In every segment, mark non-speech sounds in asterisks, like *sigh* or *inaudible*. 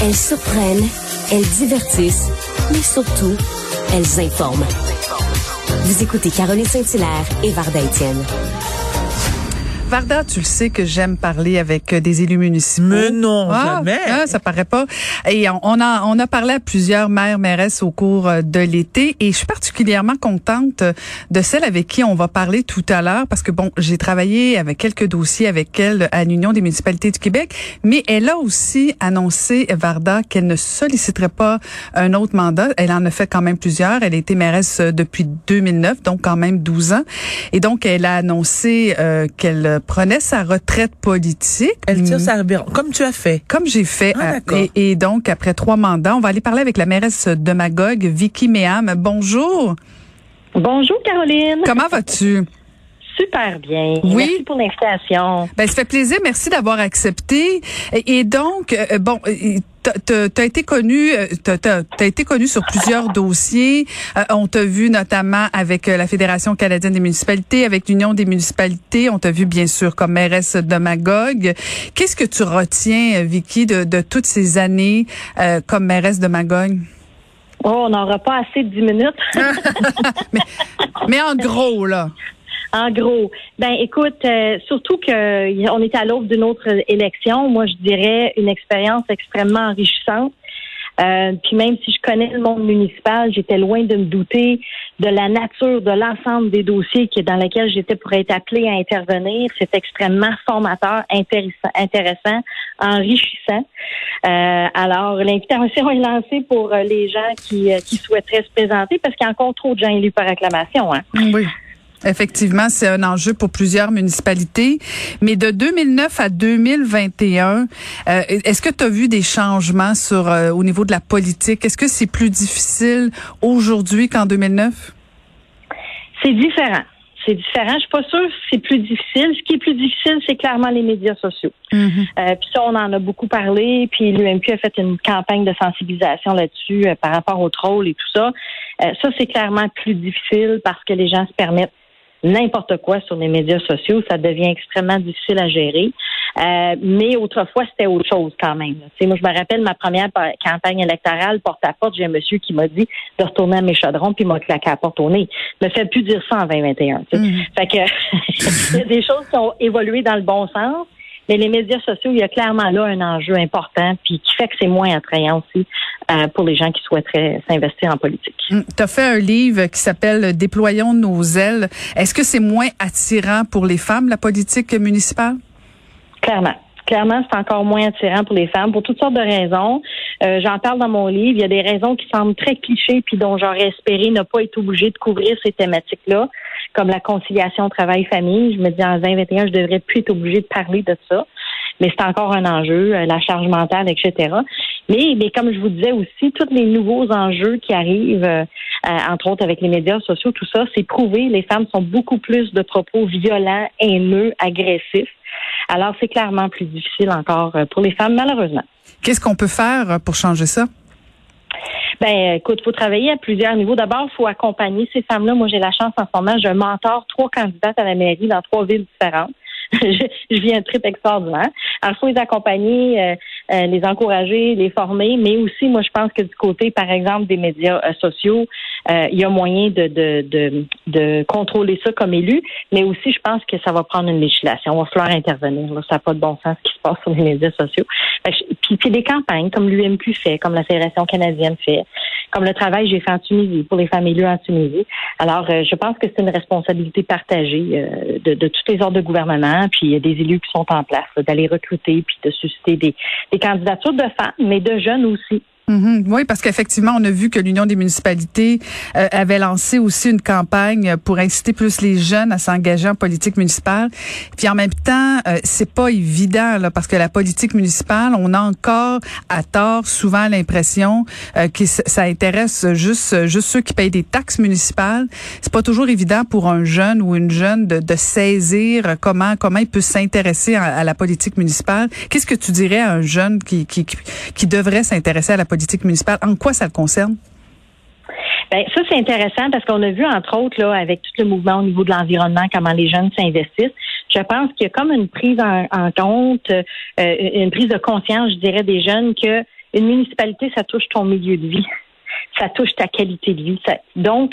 Elles surprennent, elles divertissent, mais surtout, elles informent. Vous écoutez Caroline Saint-Hilaire et Varda Étienne. Varda, tu le sais que j'aime parler avec euh, des élus municipaux. Mais non, ah, jamais. Ah, ça paraît pas. Et on, a on a parlé à plusieurs maires mairesses au cours euh, de l'été et je suis particulièrement contente de celle avec qui on va parler tout à l'heure parce que bon, j'ai travaillé avec quelques dossiers avec elle à l'Union des municipalités du Québec, mais elle a aussi annoncé Varda qu'elle ne solliciterait pas un autre mandat. Elle en a fait quand même plusieurs. Elle a été mairesse depuis 2009, donc quand même 12 ans. Et donc elle a annoncé euh, qu'elle prenait sa retraite politique. Elle tire sa comme tu as fait. Comme j'ai fait. Ah, euh, et, et, donc, après trois mandats, on va aller parler avec la mairesse de Magog, Vicky Méham. Bonjour. Bonjour, Caroline. Comment vas-tu? Super bien. Oui. Merci pour l'invitation. Ben, ça fait plaisir. Merci d'avoir accepté. Et, et donc, euh, bon, tu as été connu, t'as as été connu sur plusieurs dossiers. Euh, on t'a vu notamment avec euh, la Fédération canadienne des municipalités, avec l'Union des municipalités. On t'a vu bien sûr comme mairesse de Magog. Qu'est-ce que tu retiens, Vicky, de, de toutes ces années euh, comme mairesse de Magog? Oh, on n'aura pas assez de dix minutes. *laughs* mais, mais en gros, là. En gros, ben écoute, euh, surtout que on est à l'aube d'une autre élection, moi je dirais une expérience extrêmement enrichissante. Euh, puis même si je connais le monde municipal, j'étais loin de me douter de la nature de l'ensemble des dossiers qui dans lesquels j'étais pour être appelée à intervenir. C'est extrêmement formateur, intéressant, enrichissant. Euh, alors, l'invitation est lancée pour les gens qui, qui souhaiteraient se présenter parce qu'il y a encore trop de gens élus par acclamation. Hein? Oui. Effectivement, c'est un enjeu pour plusieurs municipalités. Mais de 2009 à 2021, euh, est-ce que tu as vu des changements sur euh, au niveau de la politique? Est-ce que c'est plus difficile aujourd'hui qu'en 2009? C'est différent. C'est différent. Je suis pas sûre que c'est plus difficile. Ce qui est plus difficile, c'est clairement les médias sociaux. Mm-hmm. Euh, puis ça, on en a beaucoup parlé. Puis l'UMQ a fait une campagne de sensibilisation là-dessus par rapport au troll et tout ça. ça, c'est clairement plus difficile parce que les gens se permettent n'importe quoi sur les médias sociaux, ça devient extrêmement difficile à gérer. Euh, mais autrefois, c'était autre chose quand même. moi, je me rappelle ma première campagne électorale, porte à porte, j'ai un monsieur qui m'a dit de retourner à mes chaudrons, puis m'a claqué à la porte au nez. Me fait plus dire ça en 2021. Mm. Fait que *laughs* il y a des choses qui ont évolué dans le bon sens. Mais les médias sociaux, il y a clairement là un enjeu important, puis qui fait que c'est moins attrayant aussi euh, pour les gens qui souhaiteraient s'investir en politique. Mm. tu as fait un livre qui s'appelle Déployons nos ailes. Est-ce que c'est moins attirant pour les femmes, la politique municipale? Clairement. Clairement, c'est encore moins attirant pour les femmes pour toutes sortes de raisons. Euh, J'en parle dans mon livre. Il y a des raisons qui semblent très clichés puis dont j'aurais espéré ne pas être obligée de couvrir ces thématiques-là, comme la conciliation travail-famille. Je me dis en 2021, je devrais plus être obligée de parler de ça mais c'est encore un enjeu, euh, la charge mentale, etc. Mais, mais comme je vous disais aussi, tous les nouveaux enjeux qui arrivent, euh, euh, entre autres avec les médias sociaux, tout ça, c'est prouvé. Les femmes sont beaucoup plus de propos violents, haineux, agressifs. Alors, c'est clairement plus difficile encore pour les femmes, malheureusement. Qu'est-ce qu'on peut faire pour changer ça? Ben, écoute, faut travailler à plusieurs niveaux. D'abord, il faut accompagner ces femmes-là. Moi, j'ai la chance en ce moment, je mentor trois candidates à la mairie dans trois villes différentes. *laughs* je, je vis un trip extraordinaire. Alors, il faut les accompagner, euh, euh, les encourager, les former, mais aussi, moi, je pense que du côté, par exemple, des médias euh, sociaux, il y a moyen de, de, de, de, contrôler ça comme élu, mais aussi, je pense que ça va prendre une législation. On va falloir intervenir. Là. Ça n'a pas de bon sens ce qui se passe sur les médias sociaux. Puis, puis des campagnes comme l'UMQ fait, comme la Fédération canadienne fait, comme le travail j'ai fait en Tunisie pour les femmes élues en Tunisie. Alors, je pense que c'est une responsabilité partagée de, de tous les ordres de gouvernement, puis il y a des élus qui sont en place, d'aller recruter puis de susciter des, des candidatures de femmes, mais de jeunes aussi Mhm. Oui, parce qu'effectivement, on a vu que l'Union des municipalités euh, avait lancé aussi une campagne pour inciter plus les jeunes à s'engager en politique municipale. Puis en même temps, euh, c'est pas évident là, parce que la politique municipale, on a encore à tort souvent l'impression euh, que ça intéresse juste juste ceux qui payent des taxes municipales. C'est pas toujours évident pour un jeune ou une jeune de, de saisir comment comment il peut s'intéresser à, la politique municipale. Qu'est-ce que tu dirais à un jeune qui qui, qui devrait s'intéresser à la politique politique municipale. En quoi ça le concerne? Ben, ça, c'est intéressant parce qu'on a vu, entre autres, là, avec tout le mouvement au niveau de l'environnement, comment les jeunes s'investissent. Je pense qu'il y a comme une prise en, compte, euh, une prise de conscience, je dirais, des jeunes que une municipalité, ça touche ton milieu de vie. Ça touche ta qualité de vie. donc,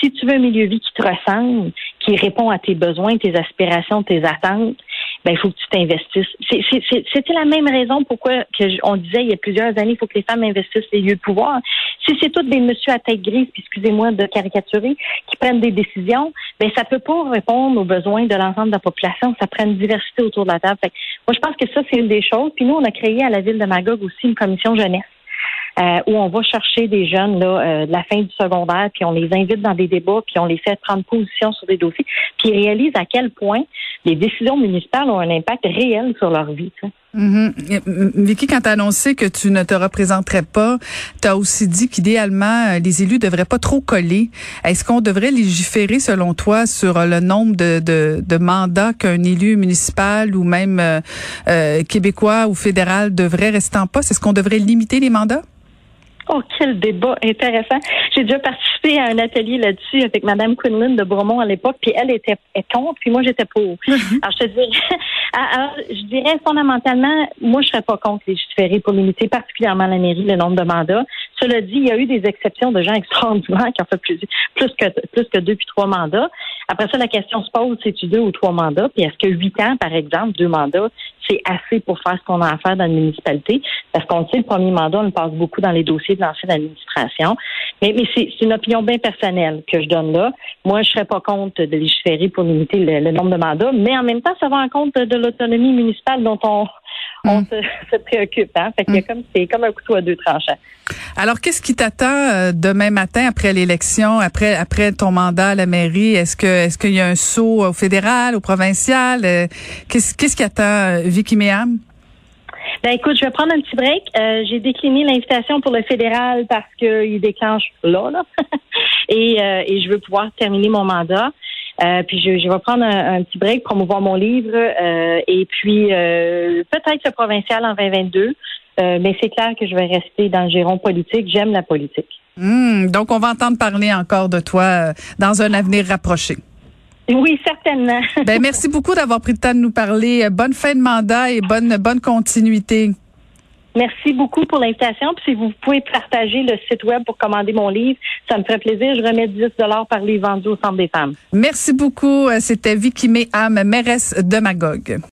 si tu veux un milieu de vie qui te ressemble, qui répond à tes besoins, tes aspirations, tes attentes, ben il faut que tu t'investisses. C'était la même raison pourquoi que on disait il y a plusieurs années, il faut que les femmes investissent les lieux de pouvoir. Si c'est toutes des messieurs à tête grise, excusez-moi de caricaturer, qui prennent des décisions, ben ça peut pas répondre aux besoins de l'ensemble de la population. Ça prend une diversité autour de la table. moi, je pense que ça, c'est une des choses. Puis nous, on a créé à la ville de Magog aussi une commission jeunesse. Euh, où on va chercher des jeunes là, euh, de la fin du secondaire, puis on les invite dans des débats, puis on les fait prendre position sur des dossiers, puis ils réalisent à quel point les décisions municipales ont un impact réel sur leur vie. Mm-hmm. Vicky, quand tu as annoncé que tu ne te représenterais pas, tu as aussi dit qu'idéalement, euh, les élus devraient pas trop coller. Est-ce qu'on devrait légiférer, selon toi, sur le nombre de, mandats qu'un élu municipal ou même euh, euh, québécois ou fédéral devrait rester en poste? Est-ce qu'on devrait limiter les mandats? Oh, quel débat intéressant. J'ai déjà participé à un atelier là-dessus avec Mme Quinlan de Bromont à l'époque, puis elle était contre, puis moi j'étais pour. Mm-hmm. Alors, je te dirais, *laughs* alors, je dirais fondamentalement, moi je serais pas contre légiférer pour limiter particulièrement la mairie le nombre de mandats. Cela dit, il y a eu des exceptions de gens extraordinaires qui ont fait plus, plus que plus que deux puis trois mandats. Après ça, la question se pose, c'est-tu deux ou trois mandats? Puis est-ce que huit ans, par exemple, deux mandats, c'est assez pour faire ce qu'on a à faire dans la municipalité? Parce qu'on sait, le premier mandat, on le passe beaucoup dans les dossiers de l'ancienne administration. Mais, mais c'est une opinion bien personnelle que je donne là. Moi, je serais pas contre de légiférer pour limiter le, nombre de mandats, mais en même temps, ça va en compte de l'autonomie municipale dont on, on mm. *laughs* se, préoccupe. Hein? Fait a mm. comme c'est comme un couteau à deux tranchants. Alors, qu'est-ce qui t'attend euh, demain matin après l'élection, après après ton mandat à la mairie? Est-ce que est-ce qu'il y a un saut au fédéral, au provincial? Euh, Qu'est-ce qu'est-ce qui attend euh, Vicky Méham? Ben écoute, je vais prendre un petit break. j'ai décliné l'invitation pour le fédéral parce qu'il déclenche là, là. *laughs* et, et je veux pouvoir terminer mon mandat. Euh, puis je, je, vais prendre un, petit break, promouvoir mon livre euh, et puis euh, peut-être le provincial en 2022. mais c'est clair que je vais rester dans le giron politique. J'aime la politique. Hmm, donc, on va entendre parler encore de toi dans un avenir rapproché. Oui, certainement. *laughs* ben, merci beaucoup d'avoir pris le temps de nous parler. Bonne fin de mandat et bonne, bonne continuité. Merci beaucoup pour l'invitation. Puis si vous pouvez partager le site web pour commander mon livre, ça me ferait plaisir. Je remets 10 dollars par livre vendu au Centre des femmes. Merci beaucoup. C'était Vicky Méham, mairesse de Magog.